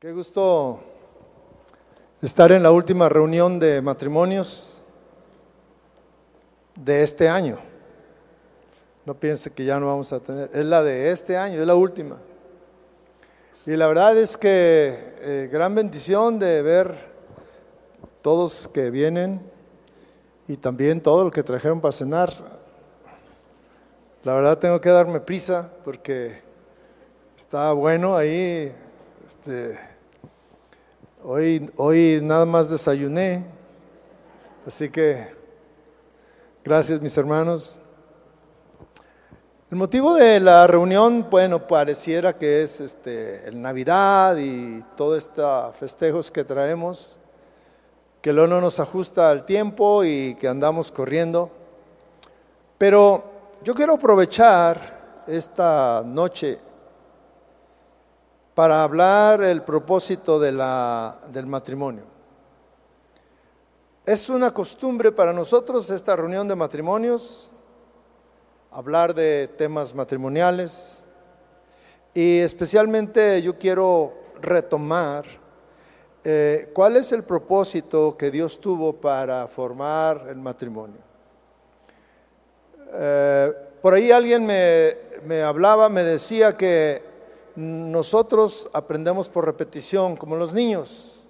Qué gusto estar en la última reunión de matrimonios de este año. No piense que ya no vamos a tener, es la de este año, es la última. Y la verdad es que eh, gran bendición de ver todos que vienen y también todo lo que trajeron para cenar. La verdad tengo que darme prisa porque está bueno ahí. Este, Hoy, hoy nada más desayuné, así que gracias mis hermanos. El motivo de la reunión, bueno, pareciera que es este, el Navidad y todos estos festejos que traemos, que luego no nos ajusta al tiempo y que andamos corriendo. Pero yo quiero aprovechar esta noche para hablar el propósito de la, del matrimonio. Es una costumbre para nosotros esta reunión de matrimonios, hablar de temas matrimoniales y especialmente yo quiero retomar eh, cuál es el propósito que Dios tuvo para formar el matrimonio. Eh, por ahí alguien me, me hablaba, me decía que nosotros aprendemos por repetición, como los niños.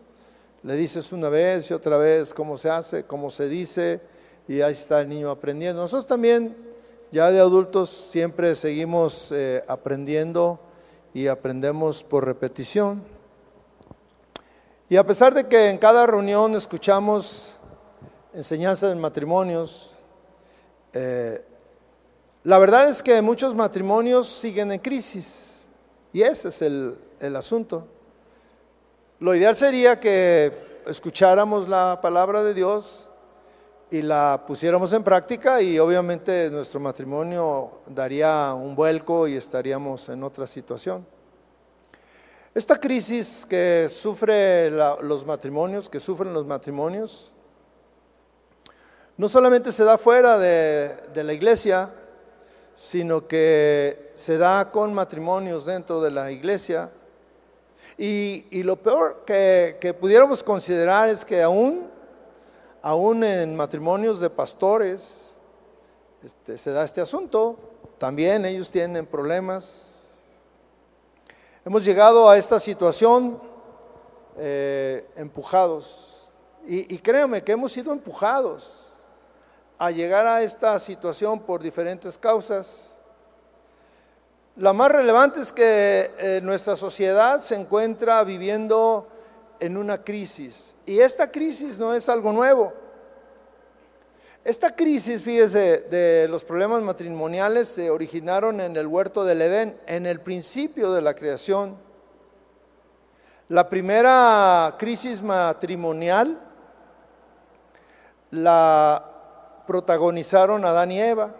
Le dices una vez y otra vez cómo se hace, cómo se dice, y ahí está el niño aprendiendo. Nosotros también, ya de adultos, siempre seguimos eh, aprendiendo y aprendemos por repetición. Y a pesar de que en cada reunión escuchamos enseñanzas en matrimonios, eh, la verdad es que muchos matrimonios siguen en crisis. Y ese es el, asunto. Lo ideal sería que escucháramos la palabra de Dios y la pusiéramos en práctica y obviamente nuestro matrimonio daría un vuelco y estaríamos en otra situación. Esta crisis que sufre los matrimonios, que sufren los matrimonios, no solamente se da fuera de, de la iglesia, sino que se da con matrimonios dentro de la iglesia. Y, lo peor que, pudiéramos considerar es que aún, aún en matrimonios de pastores este, se da este asunto. También ellos tienen problemas. Hemos llegado a esta situación eh, empujados. Y, y créanme que hemos sido empujados a llegar a esta situación por diferentes causas. La más relevante es que eh, nuestra sociedad se encuentra viviendo en una crisis. Y esta crisis no es algo nuevo. Esta crisis, fíjese, de los problemas matrimoniales se originaron en el huerto del Edén, en el principio de la creación. La primera crisis matrimonial la protagonizaron Adán y Eva.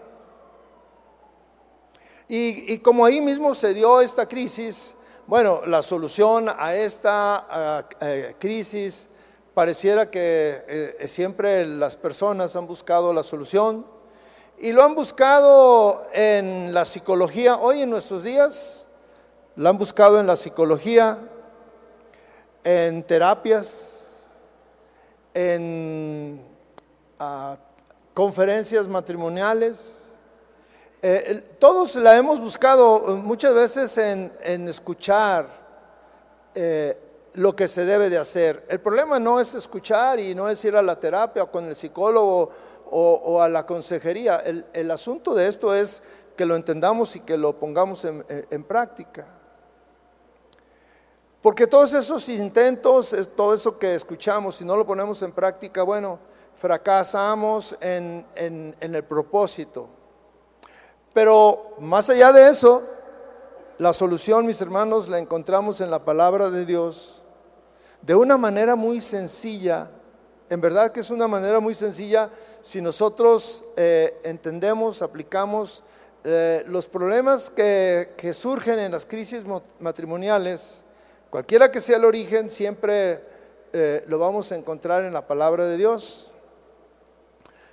Y, como ahí mismo se dio esta crisis, bueno, la solución a esta eh, crisis pareciera que eh, siempre las personas han buscado la solución y lo han buscado en la psicología. Hoy en nuestros días lo han buscado en la psicología, en terapias, en uh, conferencias matrimoniales. Eh, todos la hemos buscado muchas veces en, escuchar eh, lo que se debe de hacer. El problema no es escuchar y no es ir a la terapia o con el psicólogo o, a la consejería. El, asunto de esto es que lo entendamos y que lo pongamos en, en práctica. Porque todos esos intentos, todo eso que escuchamos, si no lo ponemos en práctica, bueno, fracasamos en, el propósito. Pero más allá de eso, la solución, mis hermanos, la encontramos en la palabra de Dios de una manera muy sencilla. En verdad que es una manera muy sencilla si nosotros eh, entendemos, aplicamos eh, los problemas que, surgen en las crisis matrimoniales, cualquiera que sea el origen, siempre eh, lo vamos a encontrar en la palabra de Dios.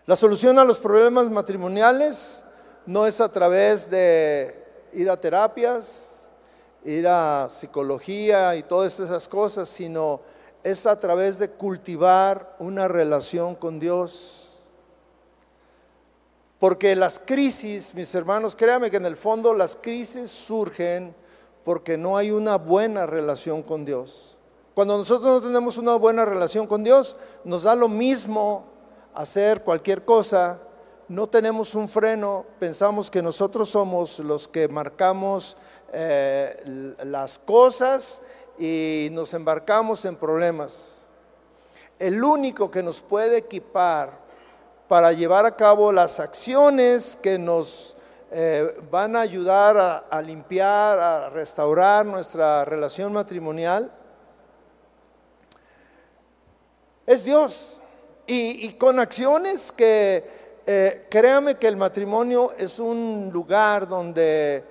La solución a los problemas matrimoniales no es a través de ir a terapias ir a psicología y todas esas cosas, sino es a través de cultivar una relación con Dios. Porque las crisis, mis hermanos, créanme que en el fondo las crisis surgen porque no hay una buena relación con Dios. Cuando nosotros no tenemos una buena relación con Dios, nos da lo mismo hacer cualquier cosa, no tenemos un freno, pensamos que nosotros somos los que marcamos eh, las cosas y nos embarcamos en problemas. El único que nos puede equipar para llevar a cabo las acciones que nos eh, van a ayudar a, limpiar, a restaurar nuestra relación matrimonial, es Dios. Y, con acciones que, eh, créame que el matrimonio es un lugar donde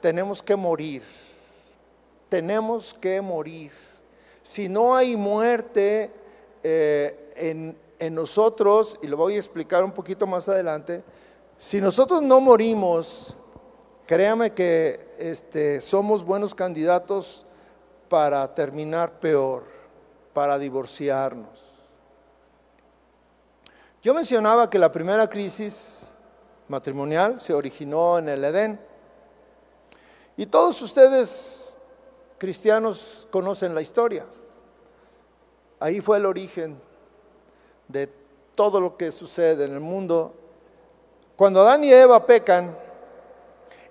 tenemos que morir. Tenemos que morir. Si no hay muerte eh, en, en nosotros, y lo voy a explicar un poquito más adelante, si nosotros no morimos, créame que este, somos buenos candidatos para terminar peor, para divorciarnos. Yo mencionaba que la primera crisis matrimonial se originó en el Edén. Y todos ustedes, cristianos, conocen la historia. Ahí fue el origen de todo lo que sucede en el mundo cuando Adán y Eva pecan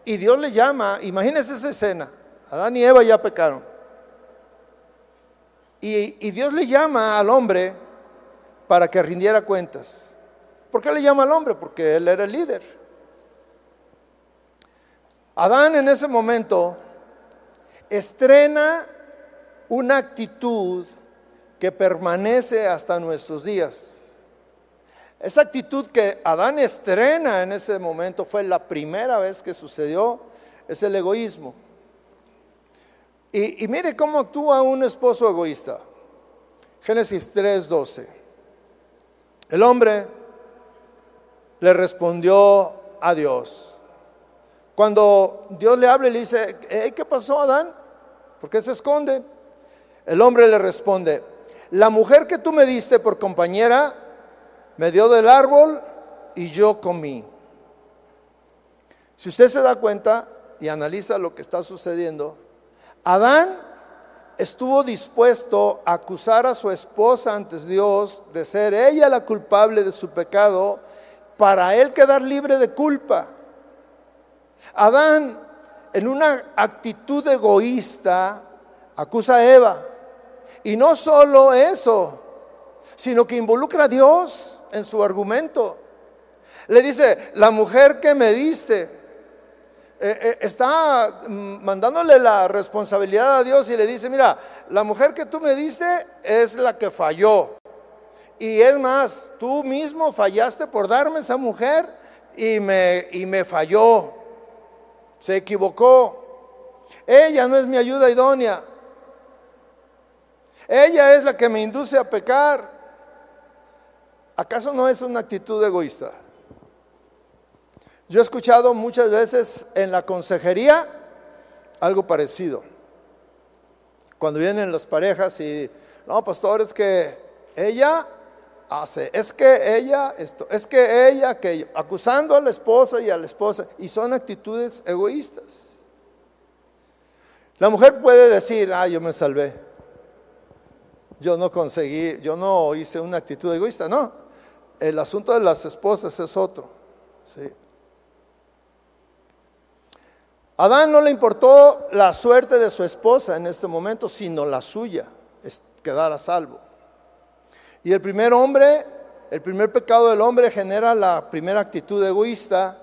y Dios le llama, imagínense esa escena, Adán y Eva ya pecaron. Y, y Dios le llama al hombre para que rindiera cuentas. ¿Por qué le llama al hombre? Porque él era el líder. Adán en ese momento estrena una actitud que permanece hasta nuestros días. Esa actitud que Adán estrena en ese momento fue la primera vez que sucedió, es el egoísmo. Y, mire cómo actúa un esposo egoísta. Génesis 3:12. El hombre le respondió a Dios. Cuando Dios le habla y le dice, ¿qué pasó Adán? ¿Por qué se esconden? El hombre le responde, la mujer que tú me diste por compañera me dio del árbol y yo comí. Si usted se da cuenta y analiza lo que está sucediendo, Adán estuvo dispuesto a acusar a su esposa ante Dios de ser ella la culpable de su pecado para él quedar libre de culpa. Adán, en una actitud egoísta, acusa a Eva. Y no solo eso, sino que involucra a Dios en su argumento. Le dice, la mujer que me diste, eh, eh, está mandándole la responsabilidad a Dios y le dice, mira, la mujer que tú me diste es la que falló. Y es más, tú mismo fallaste por darme esa mujer y me, y me falló. Se equivocó. Ella no es mi ayuda idónea. Ella es la que me induce a pecar. ¿Acaso no es una actitud egoísta? Yo he escuchado muchas veces en la consejería algo parecido. Cuando vienen las parejas y, no, pastor, es que ella hace, es que ella, esto, es que ella, aquello, acusando a la esposa y a la esposa, y son actitudes egoístas. La mujer puede decir, ah, yo me salvé. Yo no conseguí, yo no hice una actitud egoísta, no. El asunto de las esposas es otro. ¿sí? Adán no le importó la suerte de su esposa en este momento, sino la suya, quedar a salvo. Y el primer hombre, el primer pecado del hombre genera la primera actitud egoísta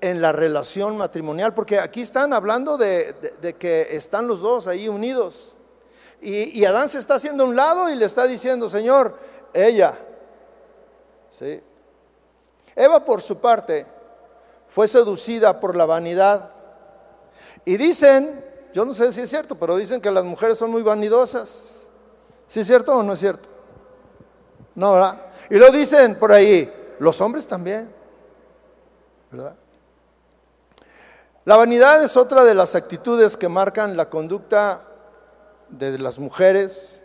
en la relación matrimonial, porque aquí están hablando de, que están los dos ahí unidos. Y, y Adán se está haciendo a un lado y le está diciendo, Señor, ella, ¿sí? Eva, por su parte, fue seducida por la vanidad. Y dicen, yo no sé si es cierto, pero dicen que las mujeres son muy vanidosas. ¿Sí es cierto o no es cierto? No, ¿verdad? Y lo dicen por ahí, los hombres también, ¿verdad? La vanidad es otra de las actitudes que marcan la conducta de las mujeres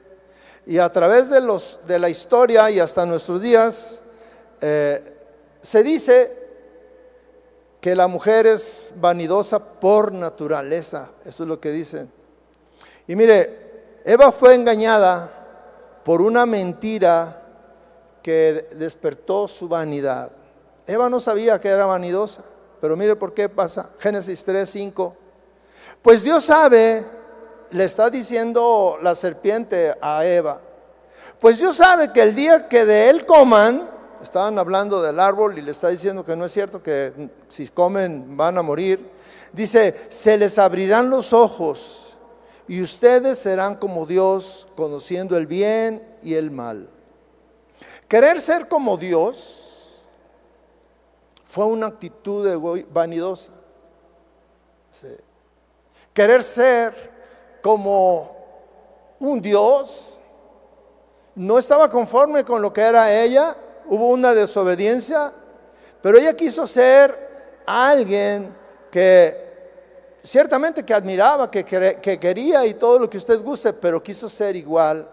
y a través de, los, de la historia y hasta nuestros días eh, se dice que la mujer es vanidosa por naturaleza. Eso es lo que dicen. Y mire, Eva fue engañada por una mentira que despertó su vanidad. Eva no sabía que era vanidosa, pero mire por qué pasa. Génesis 3, 5. Pues Dios sabe, le está diciendo la serpiente a Eva, pues Dios sabe que el día que de él coman, estaban hablando del árbol y le está diciendo que no es cierto que si comen van a morir. Dice, se les abrirán los ojos y ustedes serán como Dios, conociendo el bien y el mal. Querer ser como Dios fue una actitud vanidosa. Querer ser como un Dios no estaba conforme con lo que era ella hubo una desobediencia, pero ella quiso ser alguien que ciertamente que admiraba, que, que, quería y todo lo que usted guste, pero quiso ser igual.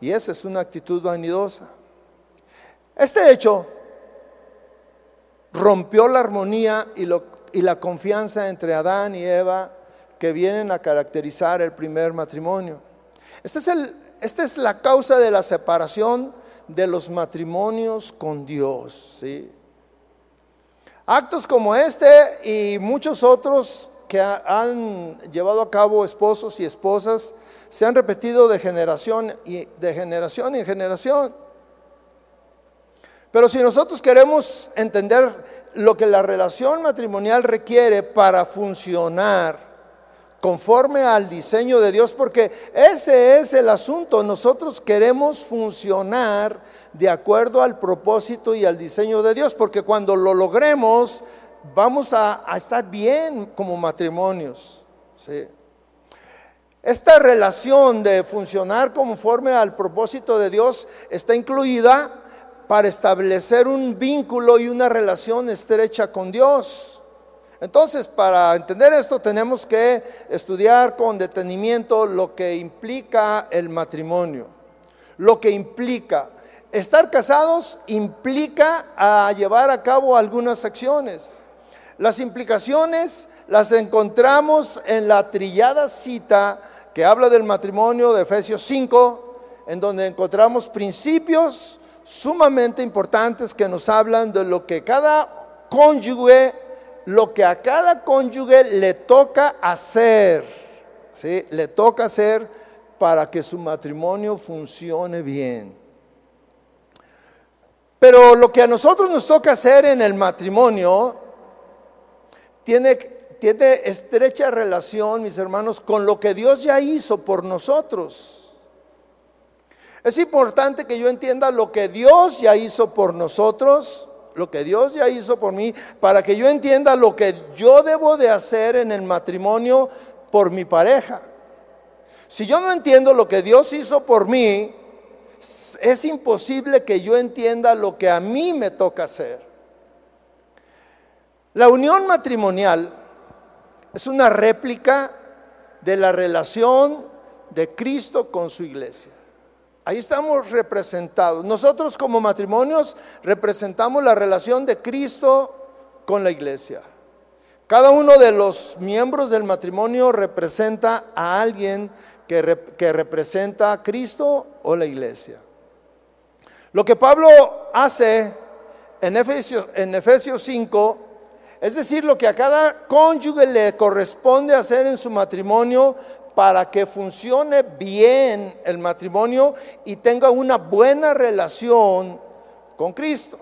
Y esa es una actitud vanidosa. Este hecho rompió la armonía y, lo, y la confianza entre Adán y Eva que vienen a caracterizar el primer matrimonio. Este esta es la causa de la separación de los matrimonios con Dios. ¿sí? Actos como este y muchos otros que han llevado a cabo esposos y esposas se han repetido de generación y de generación en generación. Pero si nosotros queremos entender lo que la relación matrimonial requiere para funcionar, conforme al diseño de Dios, porque ese es el asunto. Nosotros queremos funcionar de acuerdo al propósito y al diseño de Dios, porque cuando lo logremos, vamos a, estar bien como matrimonios. Esta relación de funcionar conforme al propósito de Dios está incluida para establecer un vínculo y una relación estrecha con Dios. Entonces, para entender esto tenemos que estudiar con detenimiento lo que implica el matrimonio. Lo que implica. Estar casados implica a llevar a cabo algunas acciones. Las implicaciones las encontramos en la trillada cita que habla del matrimonio de Efesios 5, en donde encontramos principios sumamente importantes que nos hablan de lo que cada cónyuge lo que a cada cónyuge le toca hacer, ¿sí? le toca hacer para que su matrimonio funcione bien. Pero lo que a nosotros nos toca hacer en el matrimonio tiene, tiene estrecha relación, mis hermanos, con lo que Dios ya hizo por nosotros. Es importante que yo entienda lo que Dios ya hizo por nosotros lo que Dios ya hizo por mí, para que yo entienda lo que yo debo de hacer en el matrimonio por mi pareja. Si yo no entiendo lo que Dios hizo por mí, es imposible que yo entienda lo que a mí me toca hacer. La unión matrimonial es una réplica de la relación de Cristo con su iglesia. Ahí estamos representados. Nosotros como matrimonios representamos la relación de Cristo con la iglesia. Cada uno de los miembros del matrimonio representa a alguien que, representa a Cristo o la iglesia. Lo que Pablo hace en Efesios, en Efesios 5, es decir, lo que a cada cónyuge le corresponde hacer en su matrimonio, para que funcione bien el matrimonio y tenga una buena relación con Cristo.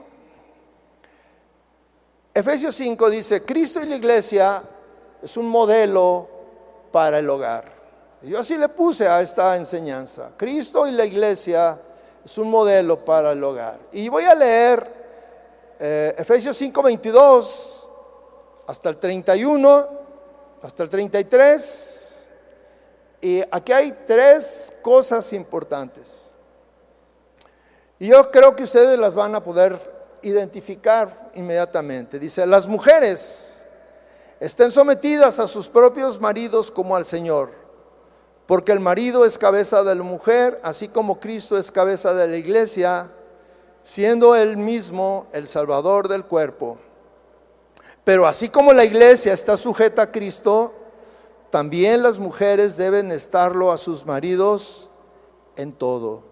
Efesios 5 dice, Cristo y la iglesia es un modelo para el hogar. yo así le puse a esta enseñanza. Cristo y la iglesia es un modelo para el hogar. Y voy a leer eh, Efesios 5, 22 hasta el 31, hasta el 33 y aquí hay tres cosas importantes. Y yo creo que ustedes las van a poder identificar inmediatamente. Dice, las mujeres estén sometidas a sus propios maridos como al Señor, porque el marido es cabeza de la mujer, así como Cristo es cabeza de la iglesia, siendo él mismo el Salvador del cuerpo. Pero así como la iglesia está sujeta a Cristo, también las mujeres deben estarlo a sus maridos en todo.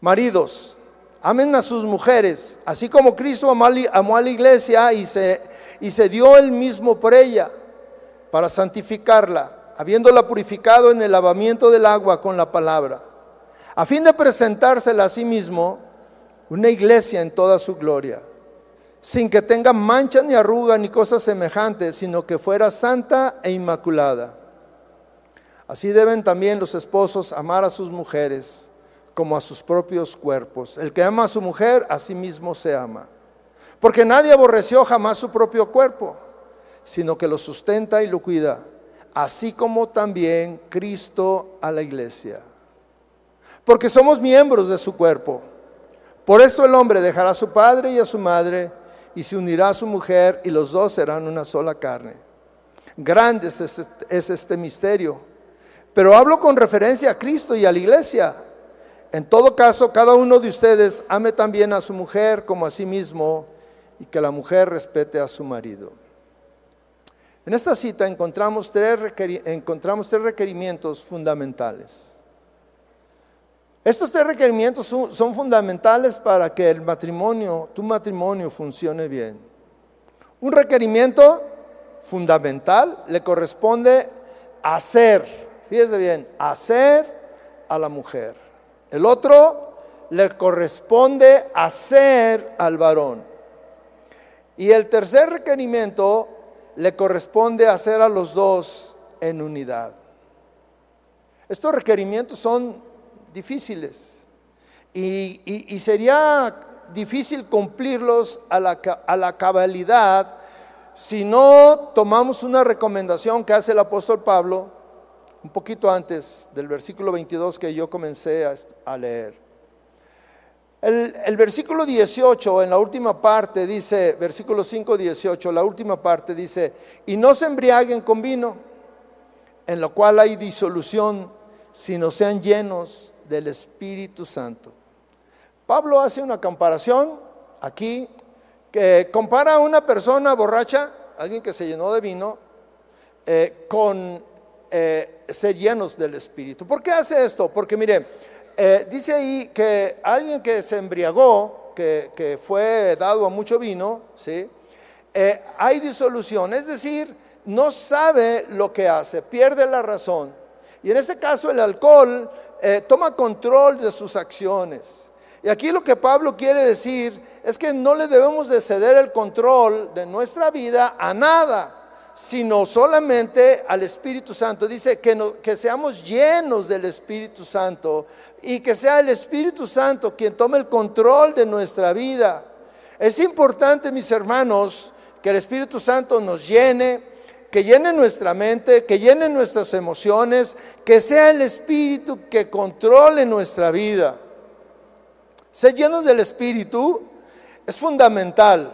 Maridos, amen a sus mujeres, así como Cristo amó a la iglesia y se, y se dio él mismo por ella, para santificarla, habiéndola purificado en el lavamiento del agua con la palabra, a fin de presentársela a sí mismo una iglesia en toda su gloria, sin que tenga mancha ni arruga ni cosas semejantes, sino que fuera santa e inmaculada. Así deben también los esposos amar a sus mujeres como a sus propios cuerpos. El que ama a su mujer, a sí mismo se ama. Porque nadie aborreció jamás su propio cuerpo, sino que lo sustenta y lo cuida, así como también Cristo a la iglesia. Porque somos miembros de su cuerpo. Por eso el hombre dejará a su padre y a su madre y se unirá a su mujer y los dos serán una sola carne. Grande es este, es este misterio. Pero hablo con referencia a Cristo y a la iglesia. En todo caso, cada uno de ustedes ame también a su mujer como a sí mismo y que la mujer respete a su marido. En esta cita encontramos tres, encontramos tres requerimientos fundamentales. Estos tres requerimientos son, fundamentales para que el matrimonio, tu matrimonio, funcione bien. Un requerimiento fundamental le corresponde hacer, fíjese bien, hacer a la mujer. El otro le corresponde hacer al varón. Y el tercer requerimiento le corresponde hacer a los dos en unidad. Estos requerimientos son difíciles y, sería difícil cumplirlos a la, a la cabalidad si no tomamos una recomendación que hace el apóstol Pablo un poquito antes del versículo 22 que yo comencé a, leer. El, el, versículo 18, en la última parte, dice, versículo 5, 18, la última parte dice, y no se embriaguen con vino, en lo cual hay disolución, sino sean llenos del Espíritu Santo. Pablo hace una comparación aquí, que compara a una persona borracha, alguien que se llenó de vino, eh, con eh, ser llenos del Espíritu. ¿Por qué hace esto? Porque mire, eh, dice ahí que alguien que se embriagó, que, fue dado a mucho vino, ¿sí? Hay disolución, es decir, no sabe lo que hace, pierde la razón. Y en este caso el alcohol toma control de sus acciones. Y aquí lo que Pablo quiere decir es que no le debemos de ceder el control de nuestra vida a nada sino solamente al Espíritu Santo. Dice que, que seamos llenos del Espíritu Santo y que sea el Espíritu Santo quien tome el control de nuestra vida. Es importante, mis hermanos, que el Espíritu Santo nos llene, que llene nuestra mente, que llene nuestras emociones, que sea el Espíritu que controle nuestra vida. Ser llenos del Espíritu es fundamental.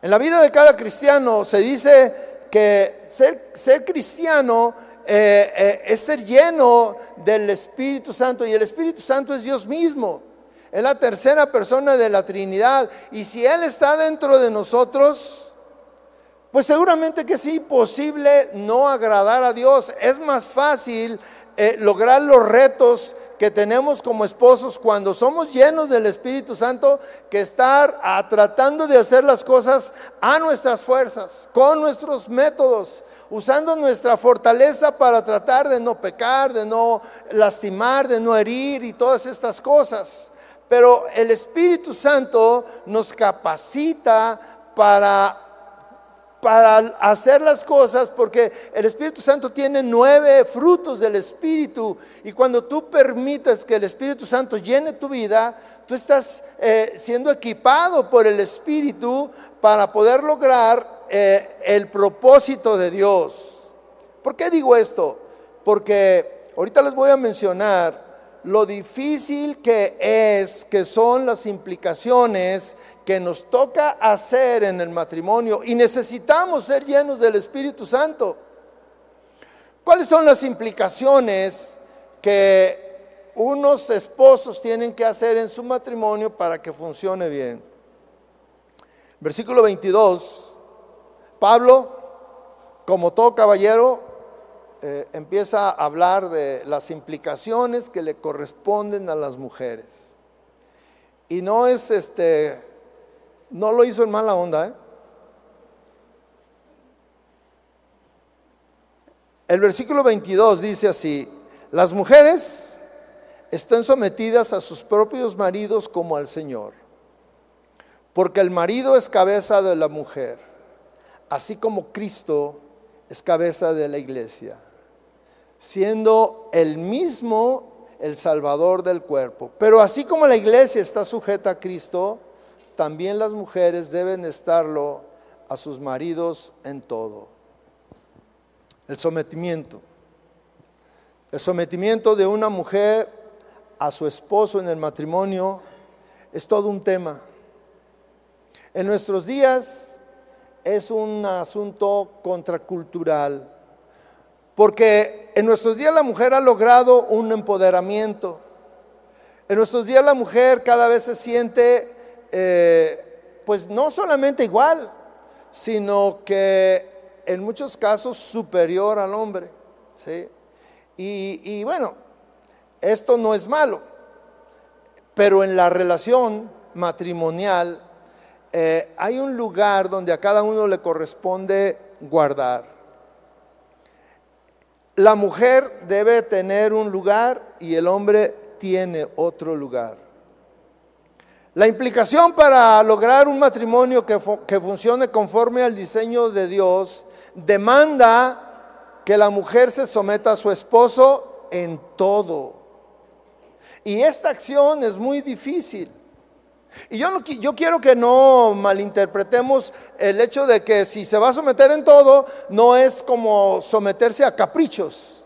En la vida de cada cristiano se dice que ser, cristiano eh, eh, es ser lleno del Espíritu Santo y el Espíritu Santo es Dios mismo. Es la tercera persona de la Trinidad. Y si Él está dentro de nosotros, pues seguramente que es imposible no agradar a Dios. Es más fácil eh, lograr los retos que tenemos como esposos cuando somos llenos del Espíritu Santo que estar tratando de hacer las cosas a nuestras fuerzas, con nuestros métodos, usando nuestra fortaleza para tratar de no pecar, de no lastimar, de no herir y todas estas cosas. Pero el Espíritu Santo nos capacita para para hacer las cosas, porque el Espíritu Santo tiene nueve frutos del Espíritu, y cuando tú permites que el Espíritu Santo llene tu vida, tú estás eh, siendo equipado por el Espíritu para poder lograr eh, el propósito de Dios. ¿Por qué digo esto? Porque ahorita les voy a mencionar lo difícil que es, que son las implicaciones que nos toca hacer en el matrimonio y necesitamos ser llenos del Espíritu Santo. ¿Cuáles son las implicaciones que unos esposos tienen que hacer en su matrimonio para que funcione bien? Versículo 22, Pablo, como todo caballero, eh, empieza a hablar de las implicaciones que le corresponden a las mujeres. Y no es este, no lo hizo en mala onda. ¿eh? El versículo 22 dice así, las mujeres están sometidas a sus propios maridos como al Señor, porque el marido es cabeza de la mujer, así como Cristo es cabeza de la iglesia siendo el mismo el Salvador del cuerpo. Pero así como la iglesia está sujeta a Cristo, también las mujeres deben estarlo a sus maridos en todo. El sometimiento. El sometimiento de una mujer a su esposo en el matrimonio es todo un tema. En nuestros días es un asunto contracultural porque en nuestros días la mujer ha logrado un empoderamiento. En nuestros días la mujer cada vez se siente, eh, pues no solamente igual, sino que en muchos casos superior al hombre. ¿sí? Y, bueno, esto no es malo, pero en la relación matrimonial eh, hay un lugar donde a cada uno le corresponde guardar. La mujer debe tener un lugar y el hombre tiene otro lugar. La implicación para lograr un matrimonio que, que, funcione conforme al diseño de Dios demanda que la mujer se someta a su esposo en todo. Y esta acción es muy difícil. Y yo, no, yo quiero que no malinterpretemos el hecho de que si se va a someter en todo, no es como someterse a caprichos,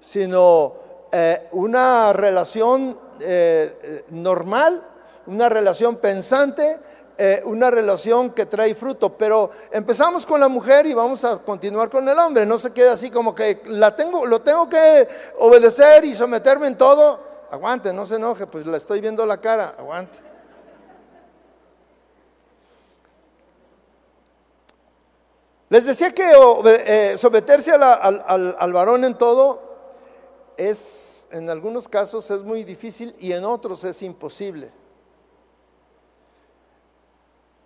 sino eh, una relación eh, eh, normal, una relación pensante, una relación que trae fruto. Pero empezamos con la mujer y vamos a continuar con el hombre. No se quede así como que la tengo, lo tengo que obedecer y someterme en todo. Aguante, no se enoje, pues la estoy viendo la cara. Aguante. Les decía que eh, someterse al, varón en todo es, en algunos casos es muy difícil y en otros es imposible.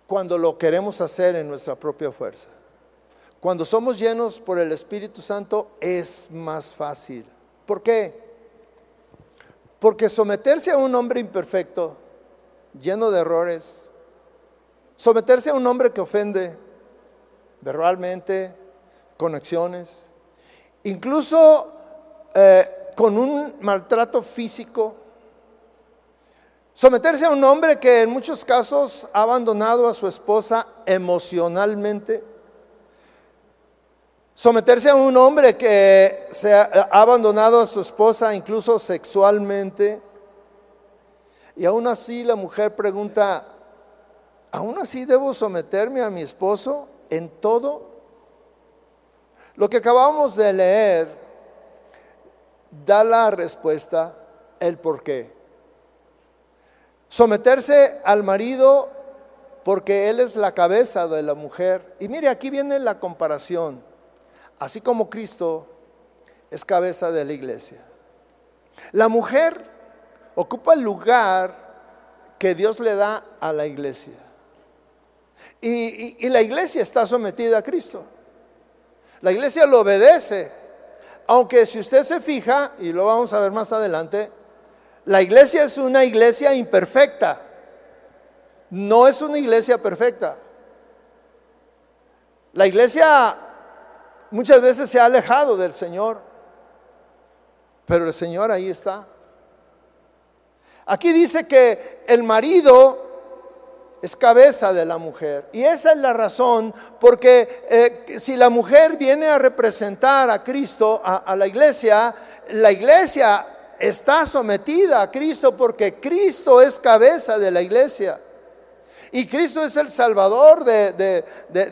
Cuando lo queremos hacer en nuestra propia fuerza. Cuando somos llenos por el Espíritu Santo es más fácil. ¿Por qué? Porque someterse a un hombre imperfecto, lleno de errores, someterse a un hombre que ofende, verbalmente, conexiones, incluso eh, con un maltrato físico. Someterse a un hombre que en muchos casos ha abandonado a su esposa emocionalmente. Someterse a un hombre que se ha abandonado a su esposa incluso sexualmente. Y aún así la mujer pregunta, ¿aún así debo someterme a mi esposo? En todo. Lo que acabamos de leer da la respuesta, el por qué. Someterse al marido porque él es la cabeza de la mujer. Y mire, aquí viene la comparación. Así como Cristo es cabeza de la iglesia. La mujer ocupa el lugar que Dios le da a la iglesia. Y, la iglesia está sometida a Cristo. La iglesia lo obedece. Aunque si usted se fija, y lo vamos a ver más adelante, la iglesia es una iglesia imperfecta. No es una iglesia perfecta. La iglesia muchas veces se ha alejado del Señor, pero el Señor ahí está. Aquí dice que el marido es cabeza de la mujer. Y esa es la razón, porque eh, si la mujer viene a representar a Cristo, a, la iglesia, la iglesia está sometida a Cristo porque Cristo es cabeza de la iglesia. Y Cristo es el salvador de,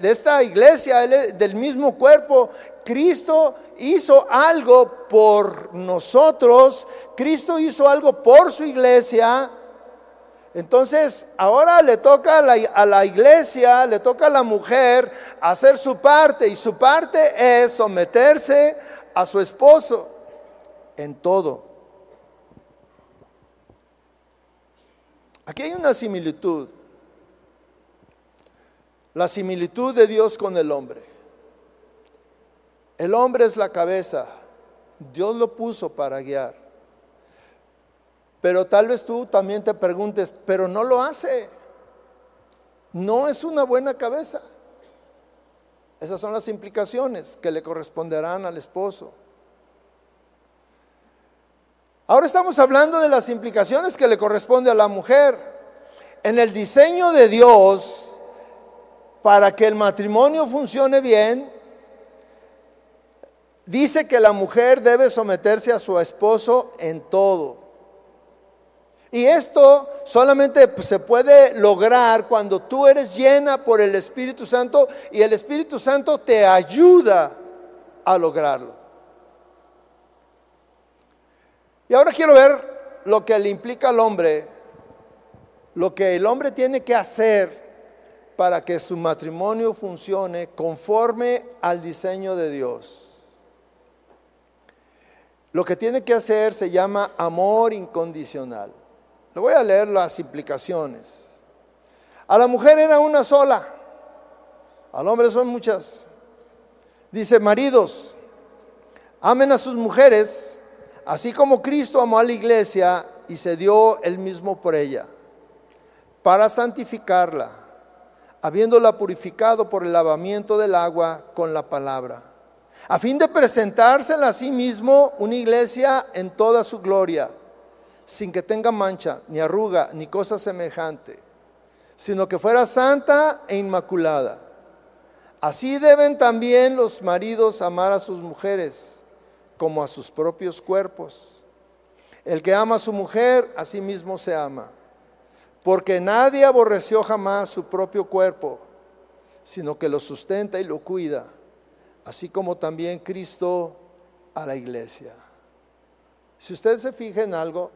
esta iglesia, del mismo cuerpo. Cristo hizo algo por nosotros, Cristo hizo algo por su iglesia. Entonces, ahora le toca a la, iglesia, le toca a la mujer hacer su parte y su parte es someterse a su esposo en todo. Aquí hay una similitud la similitud de Dios con el hombre. El hombre es la cabeza, Dios lo puso para guiar. Pero tal vez tú también te preguntes, pero no lo hace. No es una buena cabeza. Esas son las implicaciones que le corresponderán al esposo. Ahora estamos hablando de las implicaciones que le corresponde a la mujer. En el diseño de Dios, para que el matrimonio funcione bien, dice que la mujer debe someterse a su esposo en todo. Y esto solamente se puede lograr cuando tú eres llena por el Espíritu Santo y el Espíritu Santo te ayuda a lograrlo. Y ahora quiero ver lo que le implica al hombre, lo que el hombre tiene que hacer para que su matrimonio funcione conforme al diseño de Dios. Lo que tiene que hacer se llama amor incondicional. Voy a leer las implicaciones. A la mujer era una sola, al hombre son muchas. Dice, maridos, amen a sus mujeres, así como Cristo amó a la iglesia y se dio él mismo por ella, para santificarla habiéndola purificado por el lavamiento del agua con la palabra, a fin de presentársela a sí mismo una iglesia en toda su gloria, sin que tenga mancha, ni arruga, ni cosa semejante, sino que fuera santa e inmaculada. Así deben también los maridos amar a sus mujeres como a sus propios cuerpos. El que ama a su mujer, a sí mismo se ama. Porque nadie aborreció jamás su propio cuerpo, sino que lo sustenta y lo cuida, así como también Cristo a la iglesia. Si usted se fija en algo,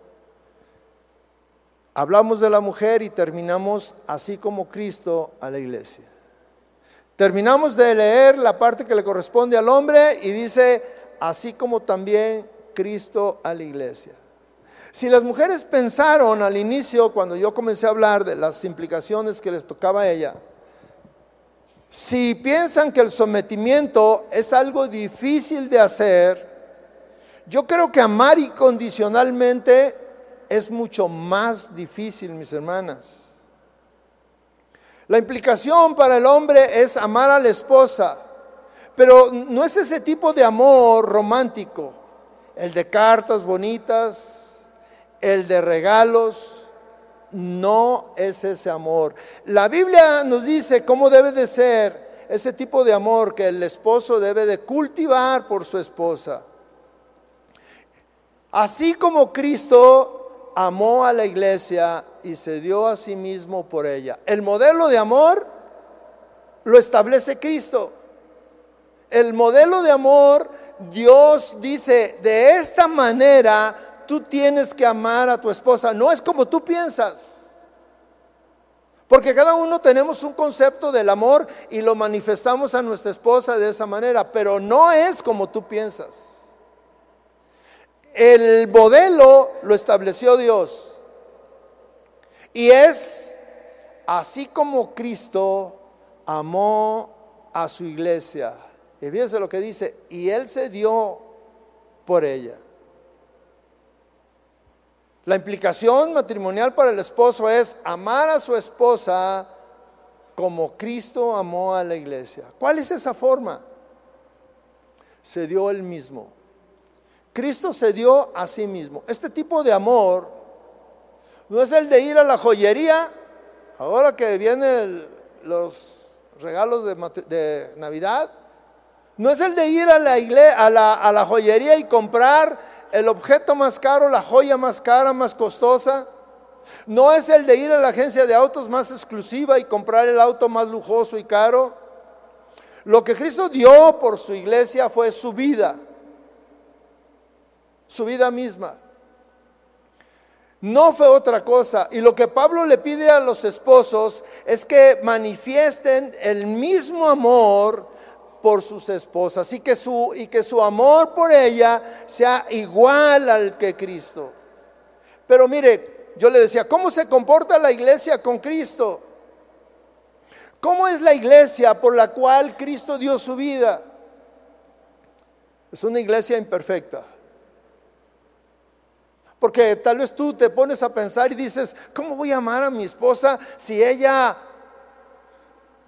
hablamos de la mujer y terminamos así como Cristo a la iglesia. Terminamos de leer la parte que le corresponde al hombre y dice, así como también Cristo a la iglesia. Si las mujeres pensaron al inicio, cuando yo comencé a hablar de las implicaciones que les tocaba a ella, si piensan que el sometimiento es algo difícil de hacer, yo creo que amar incondicionalmente es mucho más difícil, mis hermanas. La implicación para el hombre es amar a la esposa, pero no es ese tipo de amor romántico, el de cartas bonitas, el de regalos, no es ese amor. La Biblia nos dice cómo debe de ser ese tipo de amor que el esposo debe de cultivar por su esposa. Así como Cristo amó a la iglesia y se dio a sí mismo por ella. El modelo de amor lo establece Cristo. El modelo de amor, Dios dice, de esta manera tú tienes que amar a tu esposa. No es como tú piensas. Porque cada uno tenemos un concepto del amor y lo manifestamos a nuestra esposa de esa manera, pero no es como tú piensas. El modelo lo estableció Dios. Y es así como Cristo amó a su iglesia. Y fíjense lo que dice, y Él se dio por ella. La implicación matrimonial para el esposo es amar a su esposa como Cristo amó a la iglesia. ¿Cuál es esa forma? Se dio él mismo. Cristo se dio a sí mismo. Este tipo de amor no es el de ir a la joyería, ahora que vienen los regalos de, Navidad, no es el de ir a la, joyería y comprar el objeto más caro, la joya más cara, más costosa. No es el de ir a la agencia de autos más exclusiva y comprar el auto más lujoso y caro. Lo que Cristo dio por su iglesia fue su vida, su vida misma. No fue otra cosa. Y lo que Pablo le pide a los esposos es que manifiesten el mismo amor por sus esposas y que su, y que su amor por ella sea igual al que Cristo. Pero mire, yo le decía, ¿cómo se comporta la iglesia con Cristo? ¿Cómo es la iglesia por la cual Cristo dio su vida? Es una iglesia imperfecta. Porque tal vez tú te pones a pensar y dices, ¿cómo voy a amar a mi esposa si ella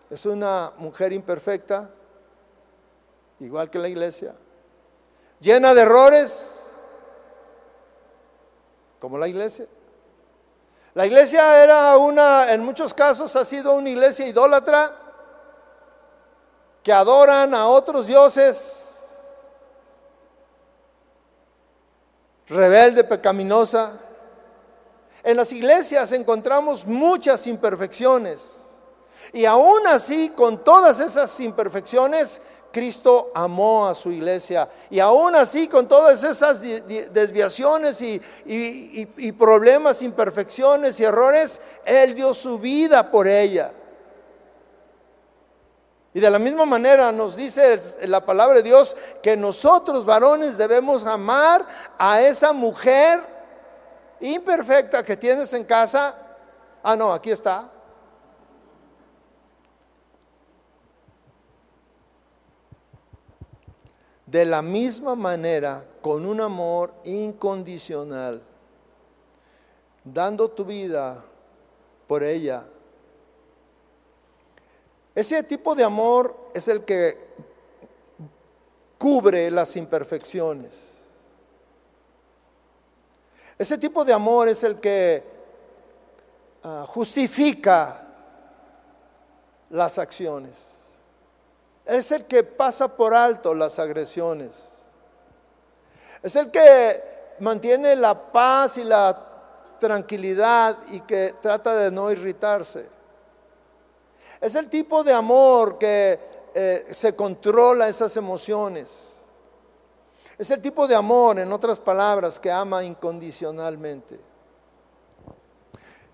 es una mujer imperfecta? Igual que la iglesia. Llena de errores, como la iglesia. La iglesia era una, en muchos casos ha sido una iglesia idólatra que adoran a otros dioses rebelde, pecaminosa. En las iglesias encontramos muchas imperfecciones. Y aún así, con todas esas imperfecciones, Cristo amó a su iglesia. Y aún así, con todas esas desviaciones y, problemas, imperfecciones y errores, Él dio su vida por ella. Y de la misma manera nos dice la palabra de Dios que nosotros varones debemos amar a esa mujer imperfecta que tienes en casa. Ah, no, aquí está. De la misma manera, con un amor incondicional, dando tu vida por ella ese tipo de amor es el que cubre las imperfecciones. Ese tipo de amor es el que ah, justifica las acciones. Es el que pasa por alto las agresiones. Es el que mantiene la paz y la tranquilidad y que trata de no irritarse. Es el tipo de amor que eh, se controla esas emociones. Es el tipo de amor, en otras palabras, que ama incondicionalmente.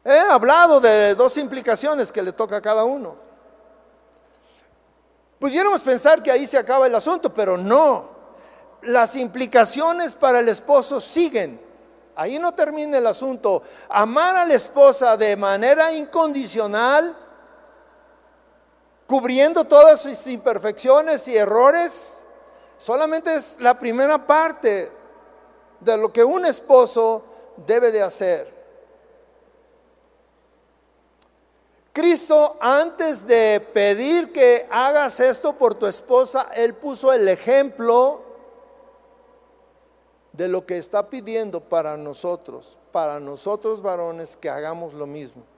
He hablado de dos implicaciones que le toca a cada uno. Pudiéramos pensar que ahí se acaba el asunto, pero no. Las implicaciones para el esposo siguen. Ahí no termina el asunto. Amar a la esposa de manera incondicional cubriendo todas sus imperfecciones y errores, solamente es la primera parte de lo que un esposo debe de hacer. Cristo, antes de pedir que hagas esto por tu esposa, Él puso el ejemplo de lo que está pidiendo para nosotros, para nosotros varones, que hagamos lo mismo.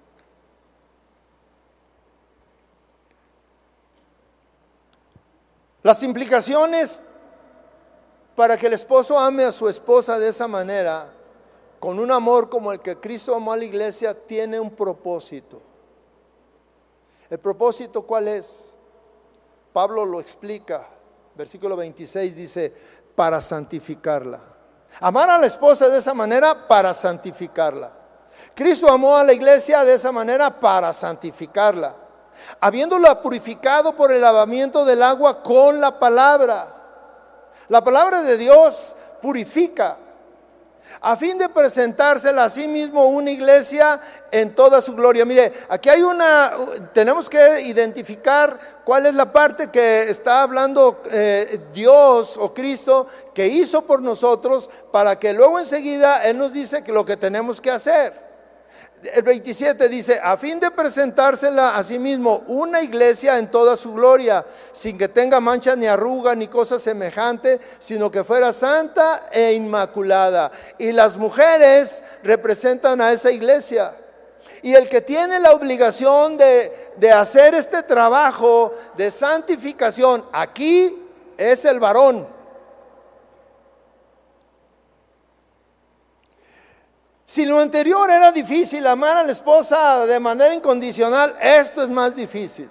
Las implicaciones para que el esposo ame a su esposa de esa manera, con un amor como el que Cristo amó a la iglesia, tiene un propósito. ¿El propósito cuál es? Pablo lo explica. Versículo 26 dice, para santificarla. Amar a la esposa de esa manera para santificarla. Cristo amó a la iglesia de esa manera para santificarla habiéndola purificado por el lavamiento del agua con la palabra. La palabra de Dios purifica, a fin de presentársela a sí mismo una iglesia en toda su gloria. Mire, aquí hay una, tenemos que identificar cuál es la parte que está hablando eh, Dios o Cristo que hizo por nosotros para que luego enseguida Él nos dice que lo que tenemos que hacer el 27 dice, a fin de presentársela a sí mismo una iglesia en toda su gloria, sin que tenga mancha ni arruga ni cosa semejante, sino que fuera santa e inmaculada. Y las mujeres representan a esa iglesia. Y el que tiene la obligación de, de hacer este trabajo de santificación aquí es el varón. Si lo anterior era difícil, amar a la esposa de manera incondicional, esto es más difícil.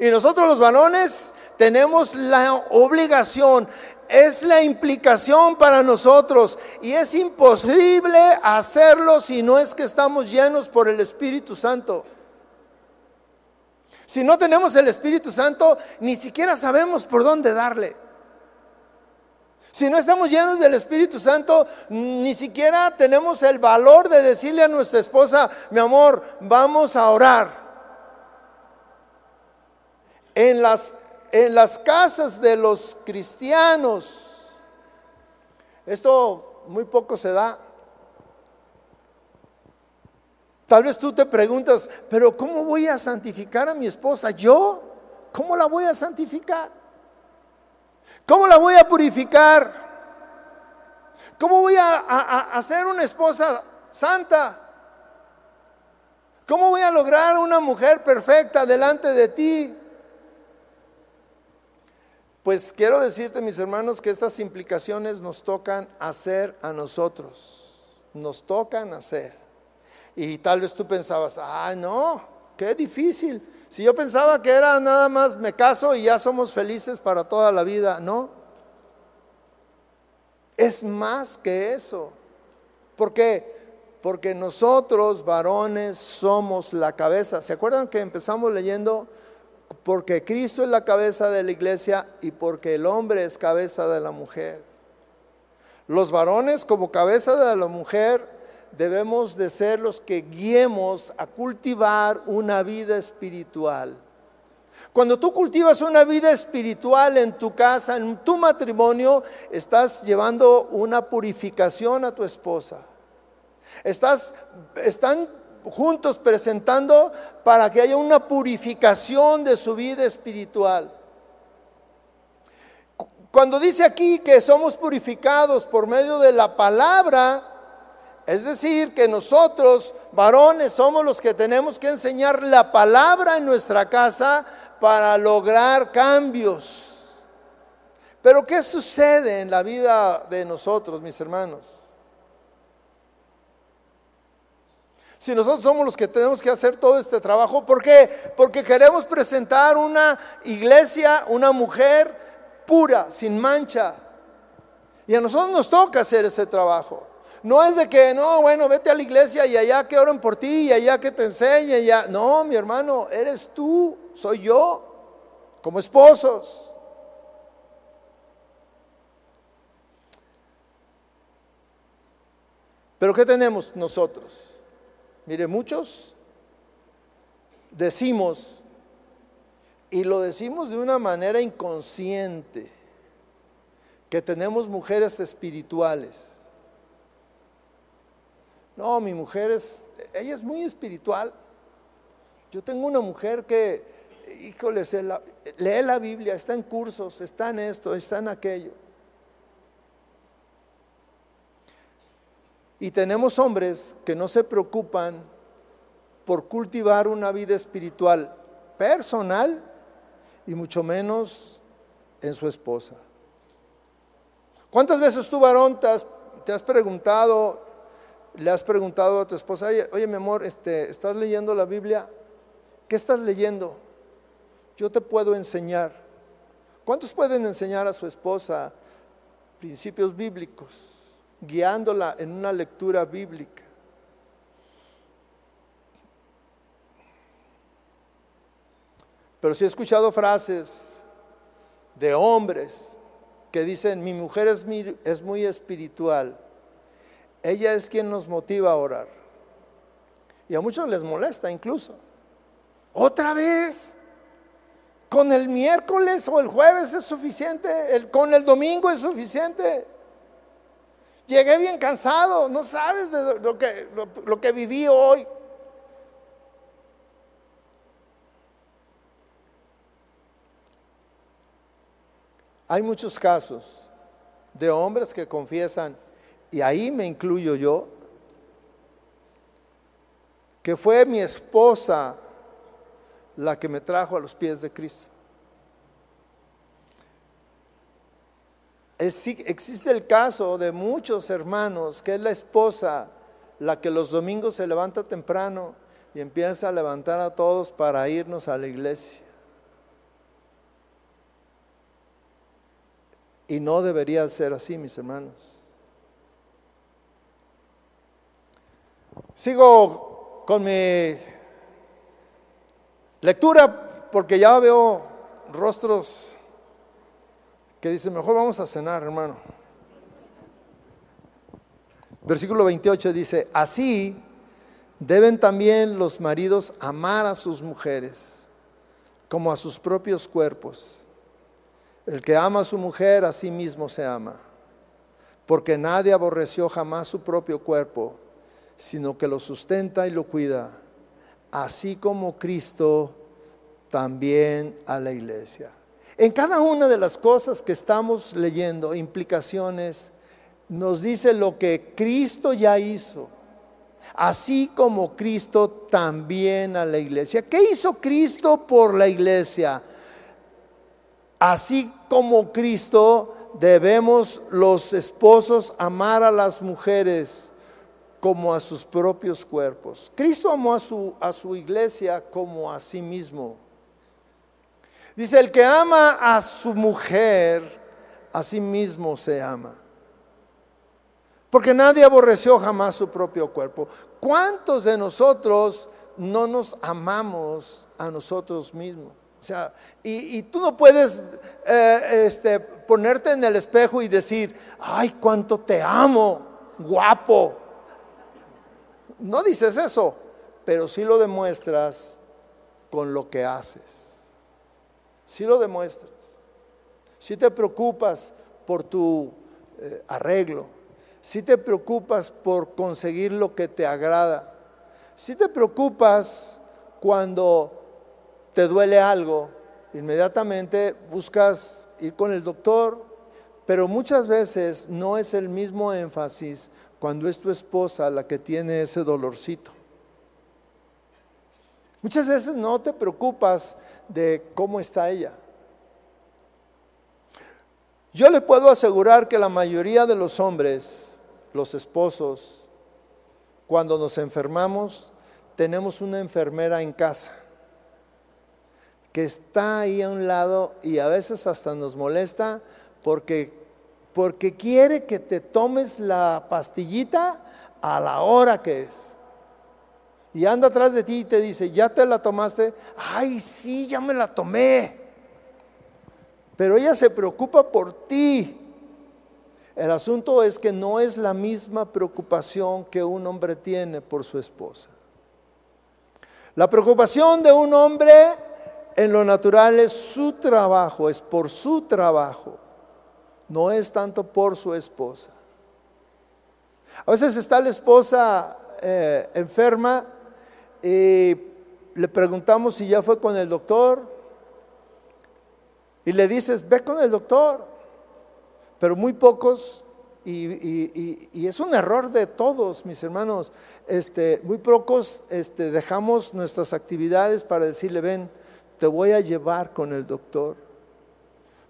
Y nosotros los varones tenemos la obligación, es la implicación para nosotros y es imposible hacerlo si no es que estamos llenos por el Espíritu Santo. Si no tenemos el Espíritu Santo, ni siquiera sabemos por dónde darle. Si no estamos llenos del Espíritu Santo, ni siquiera tenemos el valor de decirle a nuestra esposa, mi amor, vamos a orar. En las, en las casas de los cristianos, esto muy poco se da. Tal vez tú te preguntas, pero ¿cómo voy a santificar a mi esposa? ¿Yo? ¿Cómo la voy a santificar? ¿Cómo la voy a purificar? ¿Cómo voy a, a, ser una esposa santa? ¿Cómo voy a lograr una mujer perfecta delante de ti? Pues quiero decirte, mis hermanos, que estas implicaciones nos tocan hacer a nosotros. Nos tocan hacer. Y tal vez tú pensabas, ay, no, qué difícil. Si yo pensaba que era nada más me caso y ya somos felices para toda la vida, no. Es más que eso. ¿Por qué? Porque nosotros, varones, somos la cabeza. ¿Se acuerdan que empezamos leyendo? Porque Cristo es la cabeza de la iglesia y porque el hombre es cabeza de la mujer. Los varones como cabeza de la mujer debemos de ser los que guiemos a cultivar una vida espiritual. Cuando tú cultivas una vida espiritual en tu casa, en tu matrimonio, estás llevando una purificación a tu esposa. Estás, están juntos presentando para que haya una purificación de su vida espiritual. Cuando dice aquí que somos purificados por medio de la palabra, es decir, que nosotros, varones, somos los que tenemos que enseñar la palabra en nuestra casa para lograr cambios. Pero ¿qué sucede en la vida de nosotros, mis hermanos? Si nosotros somos los que tenemos que hacer todo este trabajo, ¿por qué? Porque queremos presentar una iglesia, una mujer pura, sin mancha. Y a nosotros nos toca hacer ese trabajo. No es de que, no, bueno, vete a la iglesia y allá que oren por ti y allá que te enseñe. Ya. No, mi hermano, eres tú, soy yo, como esposos. Pero ¿qué tenemos nosotros? Mire, muchos decimos, y lo decimos de una manera inconsciente, que tenemos mujeres espirituales. No, mi mujer es, ella es muy espiritual. Yo tengo una mujer que, híjole, lee la Biblia, está en cursos, está en esto, está en aquello. Y tenemos hombres que no se preocupan por cultivar una vida espiritual personal y mucho menos en su esposa. ¿Cuántas veces tú, varón, te has preguntado le has preguntado a tu esposa, oye, mi amor, este, ¿estás leyendo la Biblia? ¿Qué estás leyendo? Yo te puedo enseñar. ¿Cuántos pueden enseñar a su esposa principios bíblicos, guiándola en una lectura bíblica? Pero si he escuchado frases de hombres que dicen, mi mujer es, es muy espiritual ella es quien nos motiva a orar. Y a muchos les molesta incluso. Otra vez. Con el miércoles o el jueves es suficiente. El, con el domingo es suficiente. Llegué bien cansado. No sabes de lo que, lo que viví hoy. Hay muchos casos de hombres que confiesan, y ahí me incluyo yo, que fue mi esposa la que me trajo a los pies de Cristo. existe el caso de muchos hermanos que es la esposa la que los domingos se levanta temprano y empieza a levantar a todos para irnos a la iglesia. Y no debería ser así, mis hermanos. Sigo con mi lectura porque ya veo rostros que dicen, mejor vamos a cenar, hermano. Versículo 28 dice, así deben también los maridos amar a sus mujeres como a sus propios cuerpos. El que ama a su mujer a sí mismo se ama, porque nadie aborreció jamás su propio cuerpo, sino que lo sustenta y lo cuida, así como Cristo también a la iglesia. En cada una de las cosas que estamos leyendo, implicaciones, nos dice lo que Cristo ya hizo, así como Cristo también a la iglesia. ¿Qué hizo Cristo por la iglesia? Así como Cristo debemos los esposos amar a las mujeres como a sus propios cuerpos. Cristo amó a su, a su iglesia como a sí mismo. Dice, el que ama a su mujer, a sí mismo se ama. Porque nadie aborreció jamás su propio cuerpo. ¿Cuántos de nosotros no nos amamos a nosotros mismos? O sea, y, tú no puedes eh, este, ponerte en el espejo y decir, ay, cuánto te amo, guapo. No dices eso, pero sí lo demuestras con lo que haces. Sí lo demuestras. Si te preocupas por tu eh, arreglo, si te preocupas por conseguir lo que te agrada, si te preocupas cuando te duele algo, inmediatamente buscas ir con el doctor, pero muchas veces no es el mismo énfasis cuando es tu esposa la que tiene ese dolorcito. Muchas veces no te preocupas de cómo está ella. Yo le puedo asegurar que la mayoría de los hombres los esposos, cuando nos enfermamos, tenemos una enfermera en casa que está ahí a un lado y a veces hasta nos molesta porque, porque quiere que te tomes la pastillita a la hora que es. Y anda atrás de ti y te dice, ¿ya te la tomaste? Ay, sí, ya me la tomé. Pero ella se preocupa por ti. El asunto es que no es la misma preocupación que un hombre tiene por su esposa. La preocupación de un hombre en lo natural es su trabajo, es por su trabajo, no es tanto por su esposa. A veces está la esposa eh, enferma y le preguntamos si ya fue con el doctor y le dices, ve con el doctor pero muy pocos, y, es un error de todos, mis hermanos, este, muy pocos este, dejamos nuestras actividades para decirle, ven, te voy a llevar con el doctor.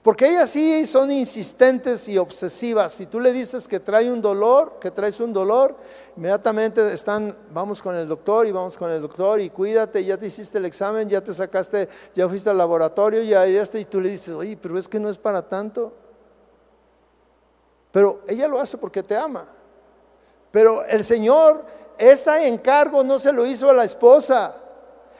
Porque ellas sí son insistentes y obsesivas. Si tú le dices que trae un dolor, que traes un dolor, inmediatamente están, vamos con el doctor y vamos con el doctor y cuídate, ya te hiciste el examen, ya te sacaste, ya fuiste al laboratorio, ya, ya y tú le dices, oye, pero es que no es para tanto. Pero ella lo hace porque te ama. Pero el Señor, ese encargo no se lo hizo a la esposa.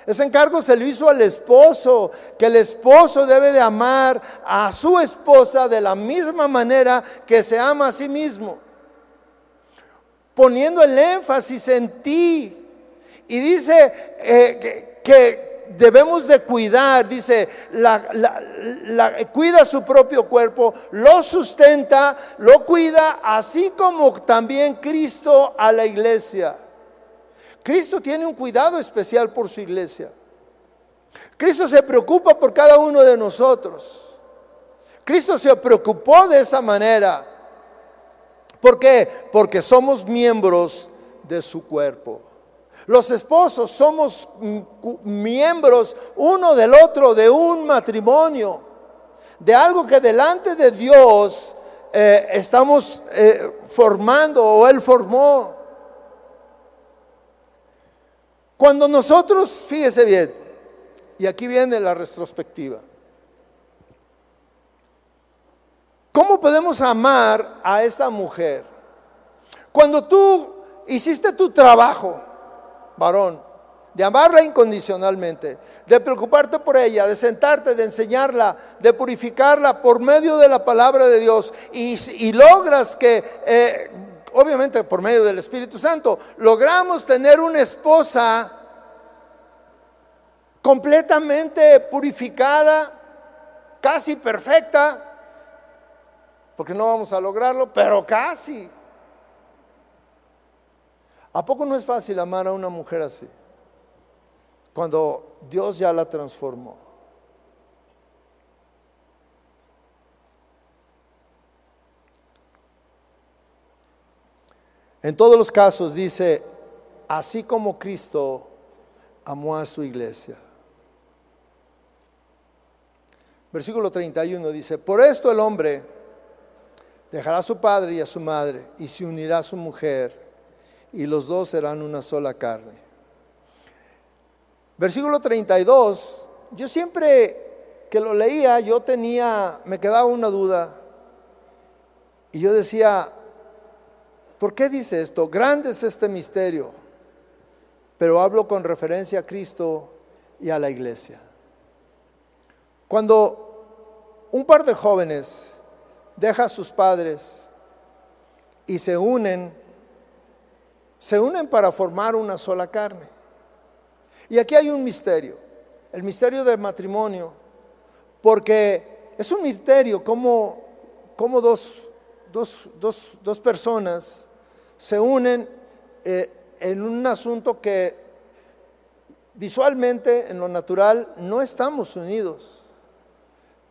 Ese encargo se lo hizo al esposo, que el esposo debe de amar a su esposa de la misma manera que se ama a sí mismo. Poniendo el énfasis en ti. Y dice eh, que debemos de cuidar, dice, cuida su propio cuerpo, lo sustenta, lo cuida, así como también Cristo a la iglesia. Cristo tiene un cuidado especial por su iglesia. Cristo se preocupa por cada uno de nosotros. Cristo se preocupó de esa manera. ¿Por qué? Porque somos miembros de su cuerpo. Los esposos somos miembros uno del otro de un matrimonio, de algo que delante de Dios eh, estamos eh, formando o Él formó. Cuando nosotros, fíjese bien, y aquí viene la retrospectiva. ¿Cómo podemos amar a esa mujer? Cuando tú hiciste tu trabajo, varón, de amarla incondicionalmente, de preocuparte por ella, de sentarte, de enseñarla, de purificarla por medio de la palabra de Dios y, logras que, eh, obviamente por medio del Espíritu Santo, logramos tener una esposa completamente purificada, casi perfecta, porque no vamos a lograrlo, pero casi. ¿A poco no es fácil amar a una mujer así? Cuando Dios ya la transformó. En todos los casos dice, así como Cristo amó a su iglesia. Versículo 31 dice, por esto el hombre dejará a su padre y a su madre y se unirá a su mujer y los dos serán una sola carne. Versículo 32, yo siempre que lo leía, yo tenía, me quedaba una duda. Y yo decía, ¿por qué dice esto? Grande es este misterio, pero hablo con referencia a Cristo y a la iglesia. Cuando un par de jóvenes deja a sus padres y se unen se unen para formar una sola carne. Y aquí hay un misterio, el misterio del matrimonio, porque es un misterio como dos, dos, personas se unen eh, en un asunto que visualmente, en lo natural, no estamos unidos,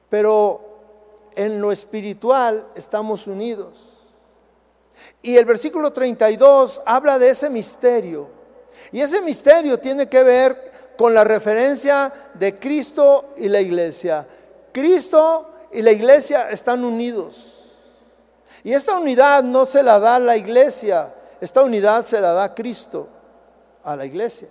pero en lo espiritual estamos unidos. Y el versículo 32 habla de ese misterio. Y ese misterio tiene que ver con la referencia de Cristo y la iglesia. Cristo y la iglesia están unidos. Y esta unidad no se la da la iglesia, esta unidad se la da Cristo a la iglesia.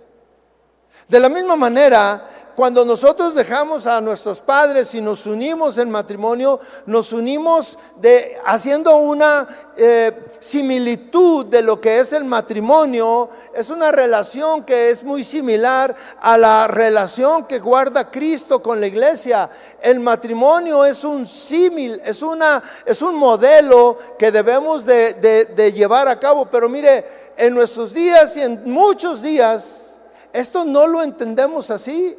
De la misma manera, cuando nosotros dejamos a nuestros padres y nos unimos en matrimonio, nos unimos de, haciendo una eh, similitud de lo que es el matrimonio. Es una relación que es muy similar a la relación que guarda Cristo con la iglesia. El matrimonio es un símil, es, una, es un modelo que debemos de, llevar a cabo. Pero mire, en nuestros días y en muchos días, esto no lo entendemos así.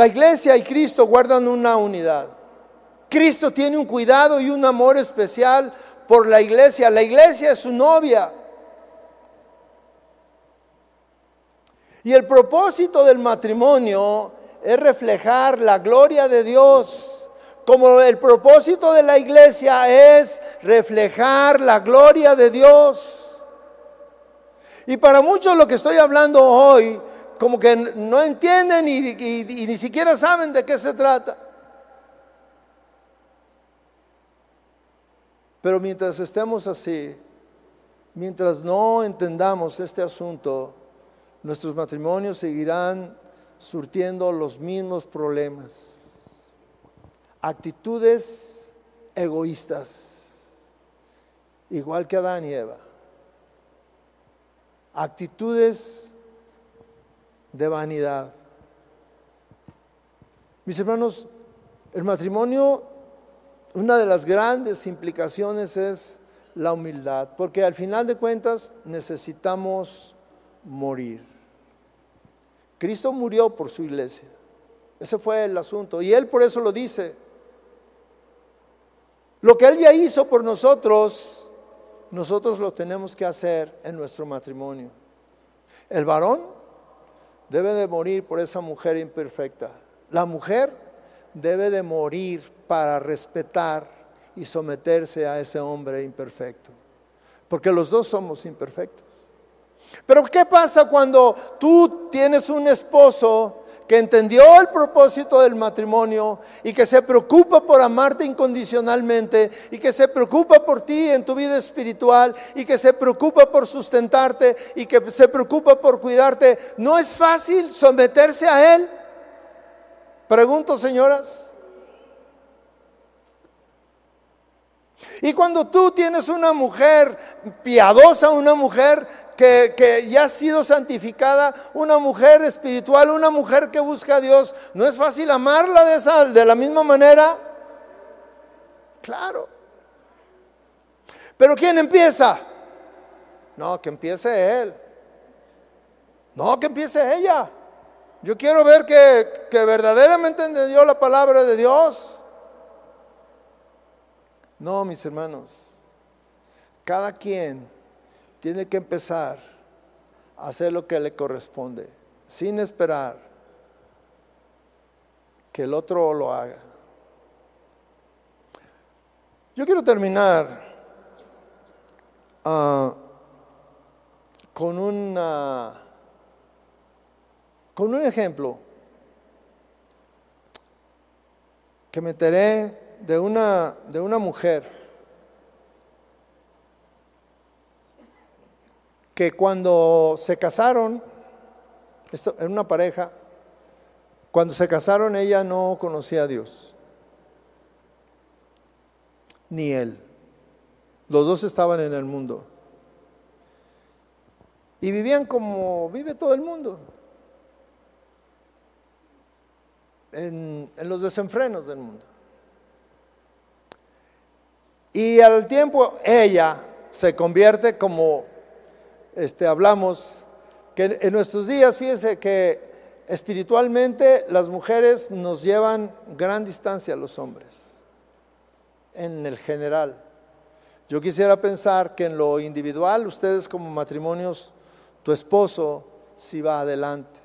La iglesia y Cristo guardan una unidad. Cristo tiene un cuidado y un amor especial por la iglesia. La iglesia es su novia. Y el propósito del matrimonio es reflejar la gloria de Dios, como el propósito de la iglesia es reflejar la gloria de Dios. Y para muchos lo que estoy hablando hoy como que no entienden y, ni siquiera saben de qué se trata. Pero mientras estemos así, mientras no entendamos este asunto, nuestros matrimonios seguirán surtiendo los mismos problemas. Actitudes egoístas, igual que Adán y Eva. Actitudes de vanidad. Mis hermanos, el matrimonio, una de las grandes implicaciones es la humildad, porque al final de cuentas necesitamos morir. Cristo murió por su iglesia. Ese fue el asunto. Y Él por eso lo dice. Lo que Él ya hizo por nosotros, nosotros lo tenemos que hacer en nuestro matrimonio. El varón debe de morir por esa mujer imperfecta. La mujer debe de morir para respetar y someterse a ese hombre imperfecto. Porque los dos somos imperfectos. Pero ¿qué pasa cuando tú tienes un esposo que entendió el propósito del matrimonio y que se preocupa por amarte incondicionalmente y que se preocupa por ti en tu vida espiritual y que se preocupa por sustentarte y que se preocupa por cuidarte, ¿no es fácil someterse a Él? Pregunto, señoras. Y cuando tú tienes una mujer piadosa, una mujer que, ya ha sido santificada, una mujer espiritual, una mujer que busca a Dios, ¿no es fácil amarla de, esa, de la misma manera? Claro. Pero ¿quién empieza? No, que empiece él. No, que empiece ella. Yo quiero ver que, que verdaderamente entendió la palabra de Dios. No, mis hermanos, cada quien tiene que empezar a hacer lo que le corresponde, sin esperar que el otro lo haga. Yo quiero terminar ah, con, con un ejemplo que me enteré de una, de una mujer que cuando se casaron, esto, en una pareja, cuando se casaron ella no conocía a Dios, ni él. Los dos estaban en el mundo. Y vivían como vive todo el mundo, en los desenfrenos del mundo. Y al tiempo ella se convierte como este, hablamos, que en nuestros días, fíjense que espiritualmente las mujeres nos llevan gran distancia a los hombres, en el general. Yo quisiera pensar que en lo individual, ustedes como matrimonios, tu esposo sí va adelante.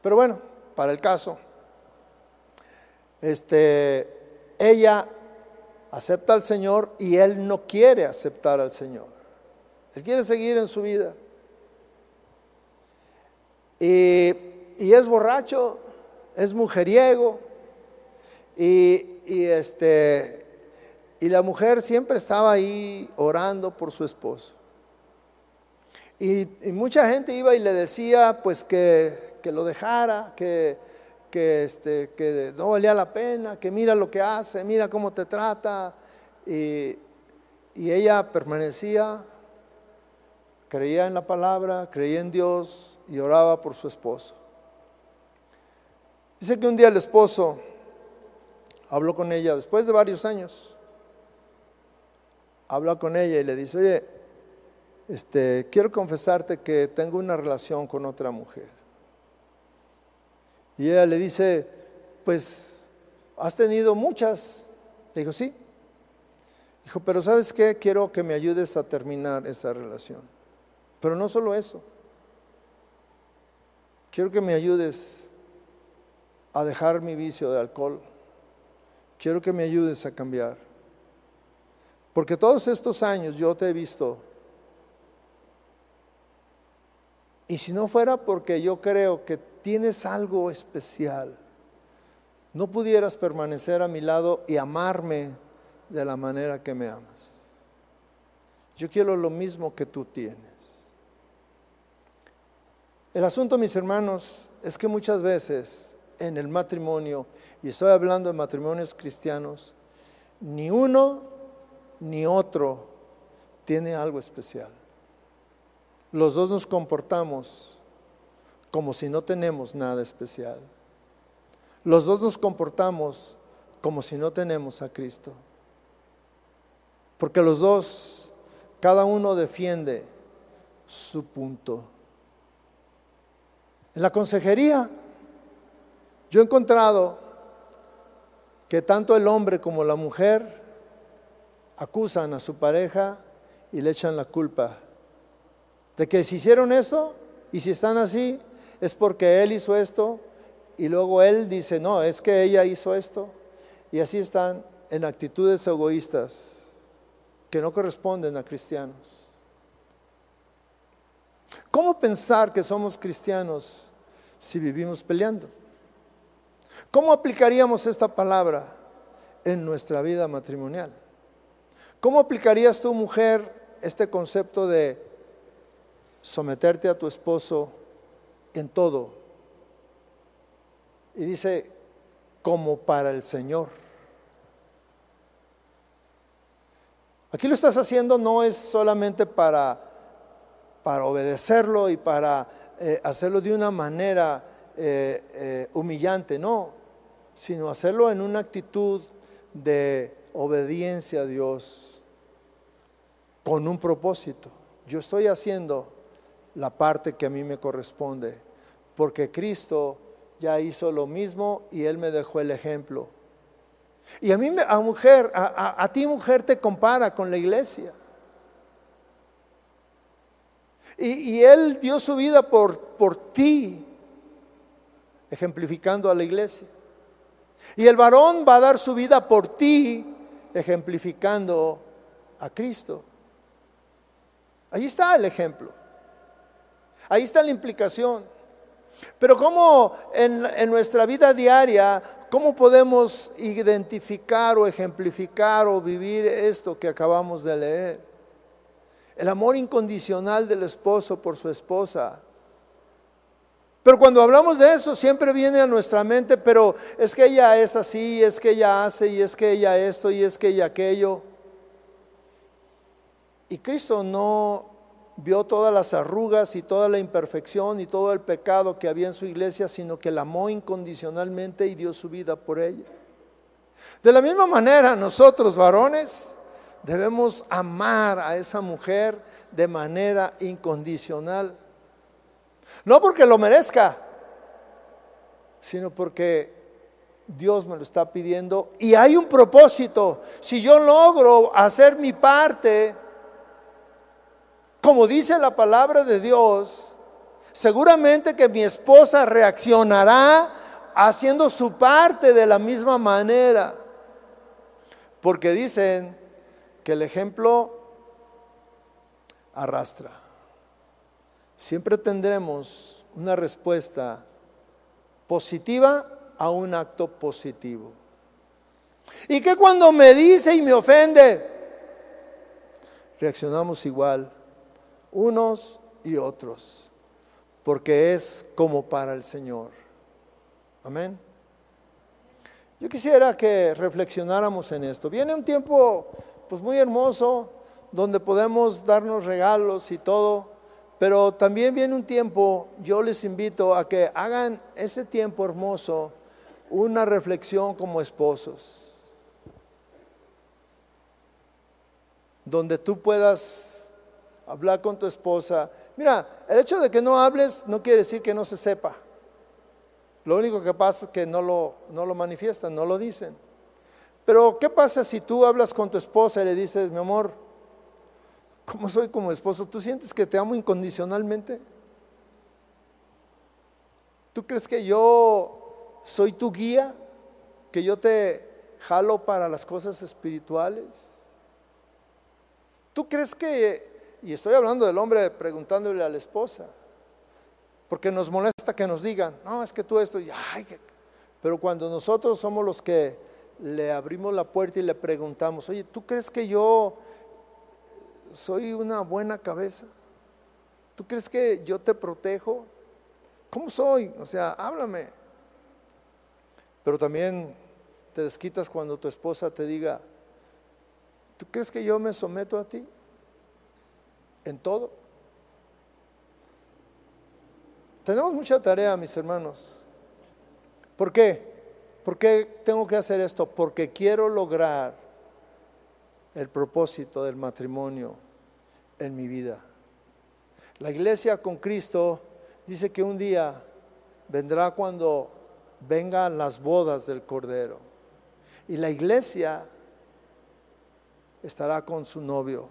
Pero bueno, para el caso, este, ella acepta al Señor y él no quiere aceptar al Señor. Él quiere seguir en su vida. Y, es borracho, es mujeriego. Y, este, y la mujer siempre estaba ahí orando por su esposo. Y, mucha gente iba y le decía pues que, que lo dejara, que, que, este, que no valía la pena, que mira lo que hace, mira cómo te trata. Y, y ella permanecía, creía en la palabra, creía en Dios y oraba por su esposo. Dice que un día el esposo habló con ella, después de varios años, habló con ella y le dice, oye, este, quiero confesarte que tengo una relación con otra mujer. Y ella le dice, pues, ¿has tenido muchas? Le dijo, sí. Dijo, pero ¿sabes qué? Quiero que me ayudes a terminar esa relación. Pero no solo eso. Quiero que me ayudes a dejar mi vicio de alcohol. Quiero que me ayudes a cambiar. Porque todos estos años yo te he visto. Y si no fuera porque yo creo que tienes algo especial. No pudieras permanecer a mi lado y amarme de la manera que me amas. Yo quiero lo mismo que tú tienes. El asunto, mis hermanos, es que muchas veces en el matrimonio, y estoy hablando de matrimonios cristianos, ni uno ni otro tiene algo especial. Los dos nos comportamos como si no tenemos nada especial. Los dos nos comportamos como si no tenemos a Cristo. Porque los dos, cada uno defiende su punto. En la consejería, yo he encontrado que tanto el hombre como la mujer acusan a su pareja y le echan la culpa de que si hicieron eso y si están así, es porque él hizo esto y luego él dice, no, es que ella hizo esto. Y así están en actitudes egoístas que no corresponden a cristianos. ¿Cómo pensar que somos cristianos si vivimos peleando. ¿Cómo aplicaríamos esta palabra en nuestra vida matrimonial? ¿Cómo aplicarías tú, mujer, este concepto de someterte a tu esposo en todo? Y dice, como para el Señor. Aquí lo estás haciendo no es solamente para, para obedecerlo y para eh, hacerlo de una manera eh, eh, humillante, no, sino hacerlo en una actitud de obediencia a Dios con un propósito. Yo estoy haciendo la parte que a mí me corresponde, porque Cristo ya hizo lo mismo y Él me dejó el ejemplo. Y a mí, a mujer, a ti mujer te compara con la iglesia. Y, Él dio su vida por, por ti, ejemplificando a la iglesia. Y el varón va a dar su vida por ti, ejemplificando a Cristo. Ahí está el ejemplo. Ahí está la implicación. Pero ¿cómo en, en, nuestra vida diaria, cómo podemos identificar o ejemplificar o vivir esto que acabamos de leer? El amor incondicional del esposo por su esposa. Pero cuando hablamos de eso, siempre viene a nuestra mente, pero es que ella es así, es que ella hace, y es que ella esto, y es que ella aquello. Y Cristo no vio todas las arrugas y toda la imperfección y todo el pecado que había en su iglesia, sino que la amó incondicionalmente y dio su vida por ella. De la misma manera, nosotros varones, Debemos amar a esa mujer de manera incondicional. No porque lo merezca, sino porque Dios me lo está pidiendo y hay un propósito. Si yo logro hacer mi parte, como dice la palabra de Dios, seguramente que mi esposa reaccionará haciendo su parte de la misma manera. Porque dicen que el ejemplo arrastra. Siempre tendremos una respuesta positiva a un acto positivo. Y que cuando me dice y me ofende, reaccionamos igual, unos y otros, porque es como para el Señor. Amén. Yo quisiera que reflexionáramos en esto. Viene un tiempo pues muy hermoso, donde podemos darnos regalos y todo, pero también viene un tiempo, yo les invito a que hagan ese tiempo hermoso una reflexión como esposos, donde tú puedas hablar con tu esposa. Mira, el hecho de que no hables no quiere decir que no se sepa. Lo único que pasa es que no lo, no lo manifiestan, no lo dicen. Pero ¿qué pasa si tú hablas con tu esposa y le dices, mi amor, ¿cómo soy como esposo? ¿Tú sientes que te amo incondicionalmente? ¿Tú crees que yo soy tu guía? ¿Que yo te jalo para las cosas espirituales? ¿Tú crees que, y estoy hablando del hombre preguntándole a la esposa, porque nos molesta que nos digan, no, es que tú esto, ay, pero cuando nosotros somos los que le abrimos la puerta y le preguntamos, oye, ¿tú crees que yo soy una buena cabeza? ¿Tú crees que yo te protejo? ¿Cómo soy? O sea, háblame. Pero también te desquitas cuando tu esposa te diga, ¿tú crees que yo me someto a ti? En todo. Tenemos mucha tarea, mis hermanos. ¿Por qué? ¿Por qué tengo que hacer esto? Porque quiero lograr el propósito del matrimonio en mi vida. La iglesia con Cristo dice que un día vendrá cuando vengan las bodas del Cordero. Y la iglesia estará con su novio.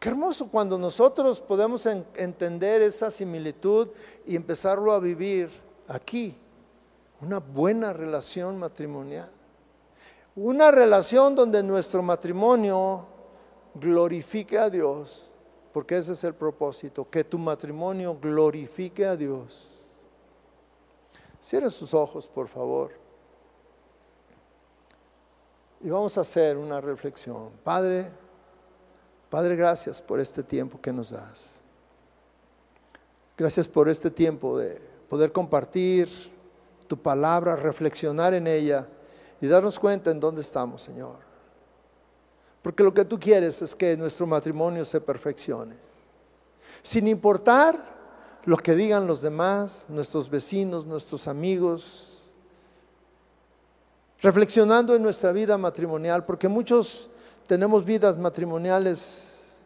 Qué hermoso cuando nosotros podemos entender esa similitud y empezarlo a vivir aquí una buena relación matrimonial. Una relación donde nuestro matrimonio glorifique a Dios porque ese es el propósito, que tu matrimonio glorifique a Dios. Cierra sus ojos, por favor. Y vamos a hacer una reflexión. Padre, Padre, gracias por este tiempo que nos das. Gracias por este tiempo de poder compartir tu palabra, reflexionar en ella y darnos cuenta en dónde estamos, Señor. Porque lo que tú quieres es que nuestro matrimonio se perfeccione. Sin importar lo que digan los demás, nuestros vecinos, nuestros amigos. Reflexionando en nuestra vida matrimonial, porque muchos tenemos vidas matrimoniales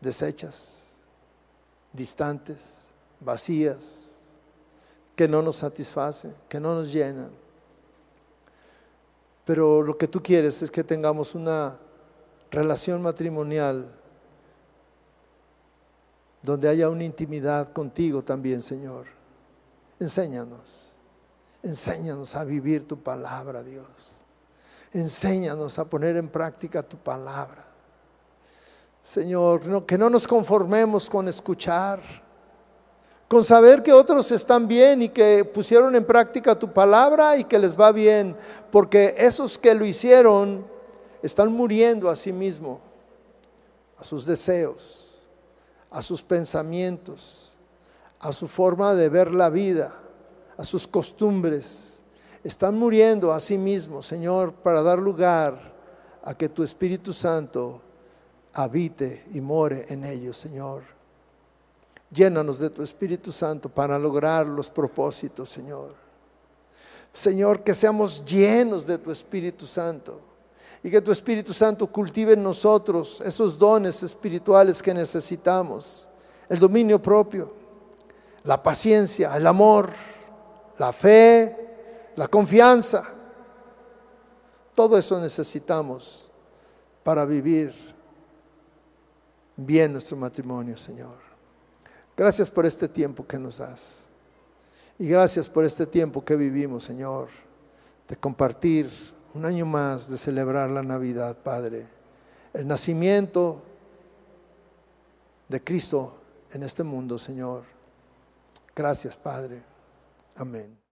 deshechas distantes, vacías, que no nos satisfacen, que no nos llenan. Pero lo que tú quieres es que tengamos una relación matrimonial donde haya una intimidad contigo también, Señor. Enséñanos, enséñanos a vivir tu palabra, Dios. Enséñanos a poner en práctica tu palabra. Señor, que no nos conformemos con escuchar, con saber que otros están bien y que pusieron en práctica tu palabra y que les va bien, porque esos que lo hicieron están muriendo a sí mismo, a sus deseos, a sus pensamientos, a su forma de ver la vida, a sus costumbres. Están muriendo a sí mismos, Señor, para dar lugar a que tu Espíritu Santo habite y more en ellos, Señor. Llénanos de tu Espíritu Santo para lograr los propósitos, Señor. Señor, que seamos llenos de tu Espíritu Santo y que tu Espíritu Santo cultive en nosotros esos dones espirituales que necesitamos, el dominio propio, la paciencia, el amor, la fe, la confianza. Todo eso necesitamos para vivir bien nuestro matrimonio, Señor. Gracias por este tiempo que nos das. Y gracias por este tiempo que vivimos, Señor, de compartir un año más, de celebrar la Navidad, Padre. El nacimiento de Cristo en este mundo, Señor. Gracias, Padre. Amén.